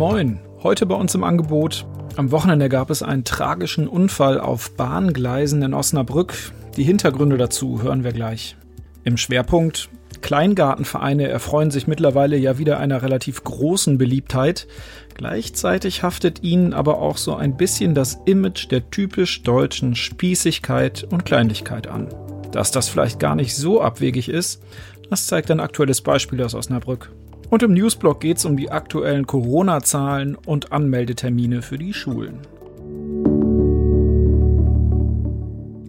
Moin, heute bei uns im Angebot. Am Wochenende gab es einen tragischen Unfall auf Bahngleisen in Osnabrück. Die Hintergründe dazu hören wir gleich. Im Schwerpunkt Kleingartenvereine erfreuen sich mittlerweile ja wieder einer relativ großen Beliebtheit. Gleichzeitig haftet ihnen aber auch so ein bisschen das Image der typisch deutschen Spießigkeit und Kleinlichkeit an. Dass das vielleicht gar nicht so abwegig ist, das zeigt ein aktuelles Beispiel aus Osnabrück. Und im Newsblog geht es um die aktuellen Corona-Zahlen und Anmeldetermine für die Schulen.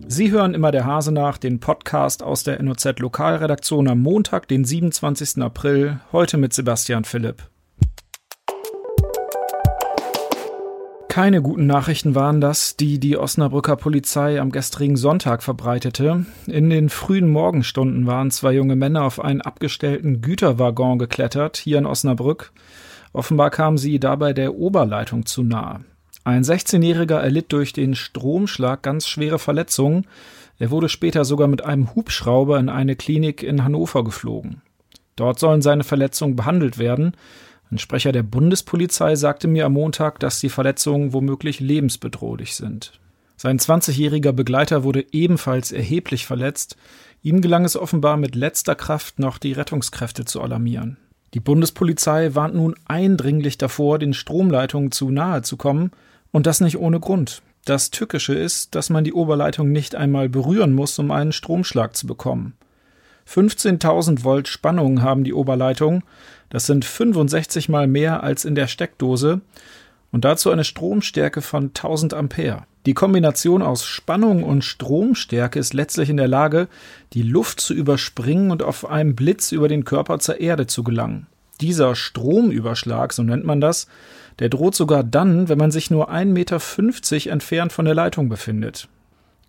Sie hören immer der Hase nach, den Podcast aus der NOZ Lokalredaktion am Montag, den 27. April, heute mit Sebastian Philipp. Keine guten Nachrichten waren das, die die Osnabrücker Polizei am gestrigen Sonntag verbreitete. In den frühen Morgenstunden waren zwei junge Männer auf einen abgestellten Güterwaggon geklettert, hier in Osnabrück. Offenbar kamen sie dabei der Oberleitung zu nahe. Ein 16-Jähriger erlitt durch den Stromschlag ganz schwere Verletzungen. Er wurde später sogar mit einem Hubschrauber in eine Klinik in Hannover geflogen. Dort sollen seine Verletzungen behandelt werden. Ein Sprecher der Bundespolizei sagte mir am Montag, dass die Verletzungen womöglich lebensbedrohlich sind. Sein 20-jähriger Begleiter wurde ebenfalls erheblich verletzt. Ihm gelang es offenbar mit letzter Kraft noch die Rettungskräfte zu alarmieren. Die Bundespolizei warnt nun eindringlich davor, den Stromleitungen zu nahe zu kommen, und das nicht ohne Grund. Das Tückische ist, dass man die Oberleitung nicht einmal berühren muss, um einen Stromschlag zu bekommen. 15.000 Volt Spannung haben die Oberleitungen, das sind 65 mal mehr als in der Steckdose und dazu eine Stromstärke von 1000 Ampere. Die Kombination aus Spannung und Stromstärke ist letztlich in der Lage, die Luft zu überspringen und auf einem Blitz über den Körper zur Erde zu gelangen. Dieser Stromüberschlag, so nennt man das, der droht sogar dann, wenn man sich nur 1,50 Meter entfernt von der Leitung befindet.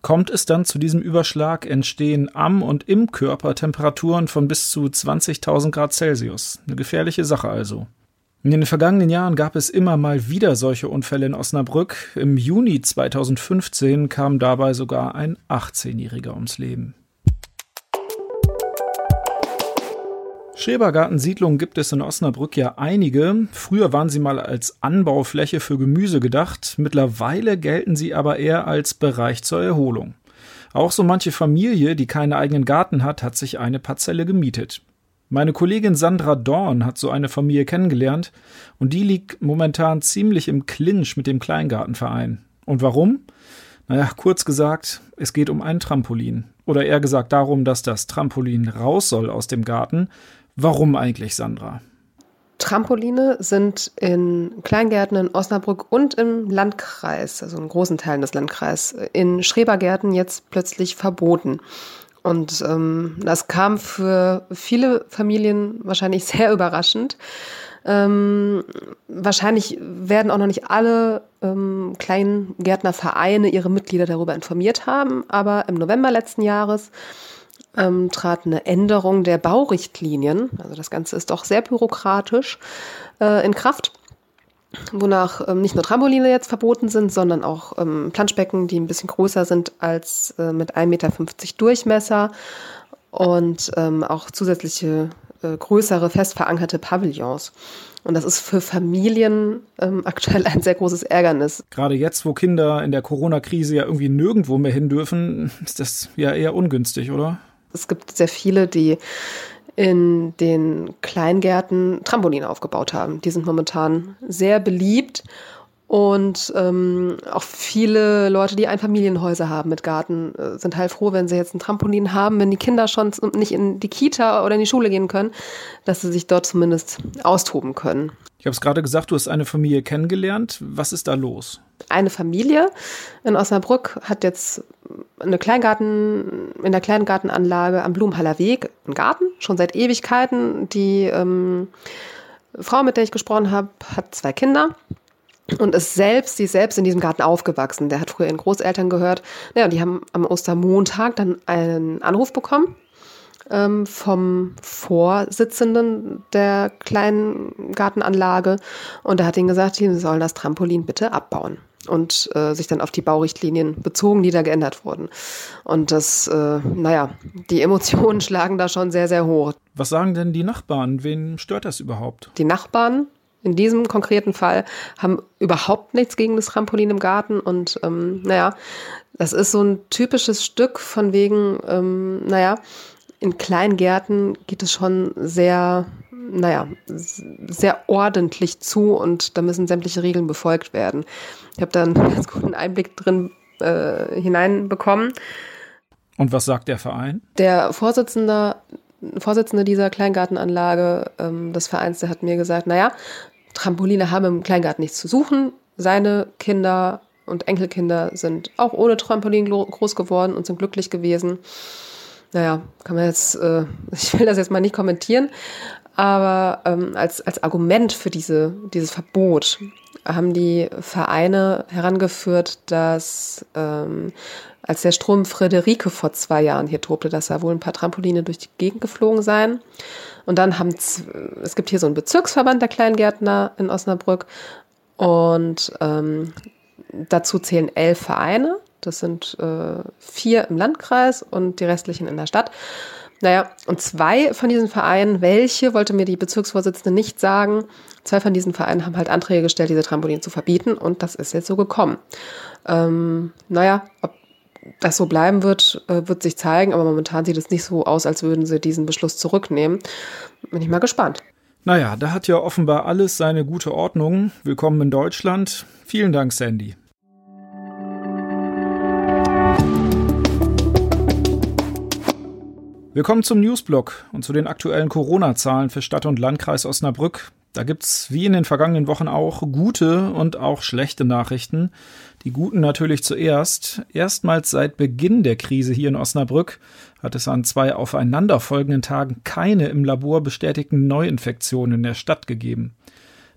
Kommt es dann zu diesem Überschlag, entstehen am und im Körper Temperaturen von bis zu 20.000 Grad Celsius. Eine gefährliche Sache also. In den vergangenen Jahren gab es immer mal wieder solche Unfälle in Osnabrück. Im Juni 2015 kam dabei sogar ein 18-Jähriger ums Leben. Schrebergartensiedlungen gibt es in Osnabrück ja einige. Früher waren sie mal als Anbaufläche für Gemüse gedacht, mittlerweile gelten sie aber eher als Bereich zur Erholung. Auch so manche Familie, die keinen eigenen Garten hat, hat sich eine Parzelle gemietet. Meine Kollegin Sandra Dorn hat so eine Familie kennengelernt und die liegt momentan ziemlich im Clinch mit dem Kleingartenverein. Und warum? Naja, kurz gesagt, es geht um ein Trampolin. Oder eher gesagt darum, dass das Trampolin raus soll aus dem Garten, Warum eigentlich, Sandra? Trampoline sind in Kleingärten in Osnabrück und im Landkreis, also in großen Teilen des Landkreises, in Schrebergärten jetzt plötzlich verboten. Und ähm, das kam für viele Familien wahrscheinlich sehr überraschend. Ähm, wahrscheinlich werden auch noch nicht alle ähm, Kleingärtnervereine ihre Mitglieder darüber informiert haben, aber im November letzten Jahres ähm, trat eine Änderung der Baurichtlinien, also das Ganze ist doch sehr bürokratisch, äh, in Kraft wonach ähm, nicht nur Trampoline jetzt verboten sind, sondern auch ähm, Planschbecken, die ein bisschen größer sind als äh, mit 1,50 Meter Durchmesser und ähm, auch zusätzliche äh, größere, fest verankerte Pavillons. Und das ist für Familien ähm, aktuell ein sehr großes Ärgernis. Gerade jetzt, wo Kinder in der Corona-Krise ja irgendwie nirgendwo mehr hin dürfen, ist das ja eher ungünstig, oder? Es gibt sehr viele, die in den Kleingärten Trampoline aufgebaut haben. Die sind momentan sehr beliebt und ähm, auch viele Leute, die Einfamilienhäuser haben mit Garten, äh, sind halt froh, wenn sie jetzt ein Trampolin haben, wenn die Kinder schon nicht in die Kita oder in die Schule gehen können, dass sie sich dort zumindest austoben können. Ich habe es gerade gesagt, du hast eine Familie kennengelernt. Was ist da los? Eine Familie in Osnabrück hat jetzt eine Kleingarten, in der Kleingartenanlage am Blumenhaller Weg einen Garten, schon seit Ewigkeiten. Die ähm, Frau, mit der ich gesprochen habe, hat zwei Kinder und ist selbst, sie ist selbst in diesem Garten aufgewachsen. Der hat früher ihren Großeltern gehört. Naja, die haben am Ostermontag dann einen Anruf bekommen ähm, vom Vorsitzenden der kleinen Gartenanlage und er hat ihnen gesagt, sie sollen das Trampolin bitte abbauen und äh, sich dann auf die Baurichtlinien bezogen, die da geändert wurden. Und das, äh, naja, die Emotionen schlagen da schon sehr, sehr hoch. Was sagen denn die Nachbarn? Wen stört das überhaupt? Die Nachbarn in diesem konkreten Fall haben überhaupt nichts gegen das Trampolin im Garten und ähm, naja, das ist so ein typisches Stück von wegen, ähm, naja, in Kleingärten geht es schon sehr, naja, sehr ordentlich zu und da müssen sämtliche Regeln befolgt werden. Ich habe da einen ganz guten Einblick drin äh, hineinbekommen. Und was sagt der Verein? Der Vorsitzende, Vorsitzende dieser Kleingartenanlage ähm, des Vereins, der hat mir gesagt, naja, Trampoline haben im Kleingarten nichts zu suchen. Seine Kinder und Enkelkinder sind auch ohne Trampolin groß geworden und sind glücklich gewesen. Naja, kann man jetzt, äh, ich will das jetzt mal nicht kommentieren, aber ähm, als, als Argument für diese, dieses Verbot haben die Vereine herangeführt, dass ähm, als der Strom Friederike vor zwei Jahren hier tobte, dass da wohl ein paar Trampoline durch die Gegend geflogen seien. Und dann haben, es gibt hier so einen Bezirksverband der Kleingärtner in Osnabrück und ähm, dazu zählen elf Vereine. Das sind äh, vier im Landkreis und die restlichen in der Stadt. Naja, und zwei von diesen Vereinen, welche wollte mir die Bezirksvorsitzende nicht sagen, zwei von diesen Vereinen haben halt Anträge gestellt, diese Trampolin zu verbieten und das ist jetzt so gekommen. Ähm, naja, ob das so bleiben wird, äh, wird sich zeigen, aber momentan sieht es nicht so aus, als würden sie diesen Beschluss zurücknehmen. Bin ich mal gespannt. Naja, da hat ja offenbar alles seine gute Ordnung. Willkommen in Deutschland. Vielen Dank, Sandy. Willkommen zum Newsblog und zu den aktuellen Corona-Zahlen für Stadt und Landkreis Osnabrück. Da gibt's wie in den vergangenen Wochen auch gute und auch schlechte Nachrichten. Die guten natürlich zuerst. Erstmals seit Beginn der Krise hier in Osnabrück hat es an zwei aufeinanderfolgenden Tagen keine im Labor bestätigten Neuinfektionen in der Stadt gegeben.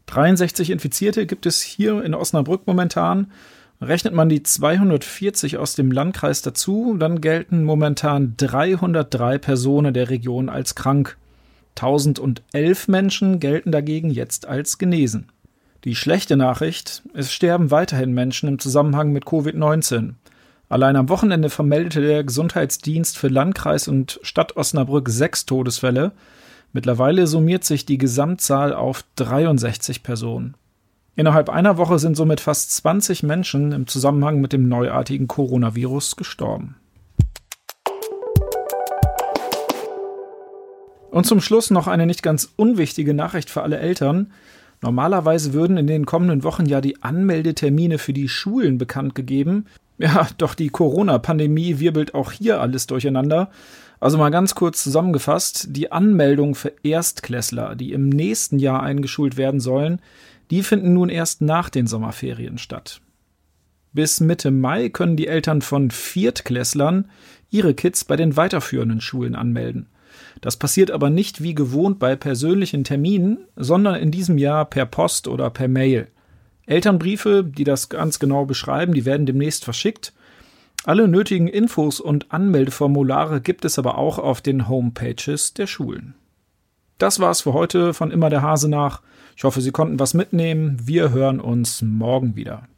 63 Infizierte gibt es hier in Osnabrück momentan Rechnet man die 240 aus dem Landkreis dazu, dann gelten momentan 303 Personen der Region als krank. 1011 Menschen gelten dagegen jetzt als genesen. Die schlechte Nachricht, es sterben weiterhin Menschen im Zusammenhang mit Covid-19. Allein am Wochenende vermeldete der Gesundheitsdienst für Landkreis und Stadt Osnabrück sechs Todesfälle. Mittlerweile summiert sich die Gesamtzahl auf 63 Personen. Innerhalb einer Woche sind somit fast 20 Menschen im Zusammenhang mit dem neuartigen Coronavirus gestorben. Und zum Schluss noch eine nicht ganz unwichtige Nachricht für alle Eltern. Normalerweise würden in den kommenden Wochen ja die Anmeldetermine für die Schulen bekannt gegeben. Ja, doch die Corona-Pandemie wirbelt auch hier alles durcheinander. Also mal ganz kurz zusammengefasst, die Anmeldung für Erstklässler, die im nächsten Jahr eingeschult werden sollen, die finden nun erst nach den Sommerferien statt. Bis Mitte Mai können die Eltern von Viertklässlern ihre Kids bei den weiterführenden Schulen anmelden. Das passiert aber nicht wie gewohnt bei persönlichen Terminen, sondern in diesem Jahr per Post oder per Mail. Elternbriefe, die das ganz genau beschreiben, die werden demnächst verschickt. Alle nötigen Infos und Anmeldeformulare gibt es aber auch auf den Homepages der Schulen. Das war's für heute von immer der Hase nach. Ich hoffe, Sie konnten was mitnehmen. Wir hören uns morgen wieder.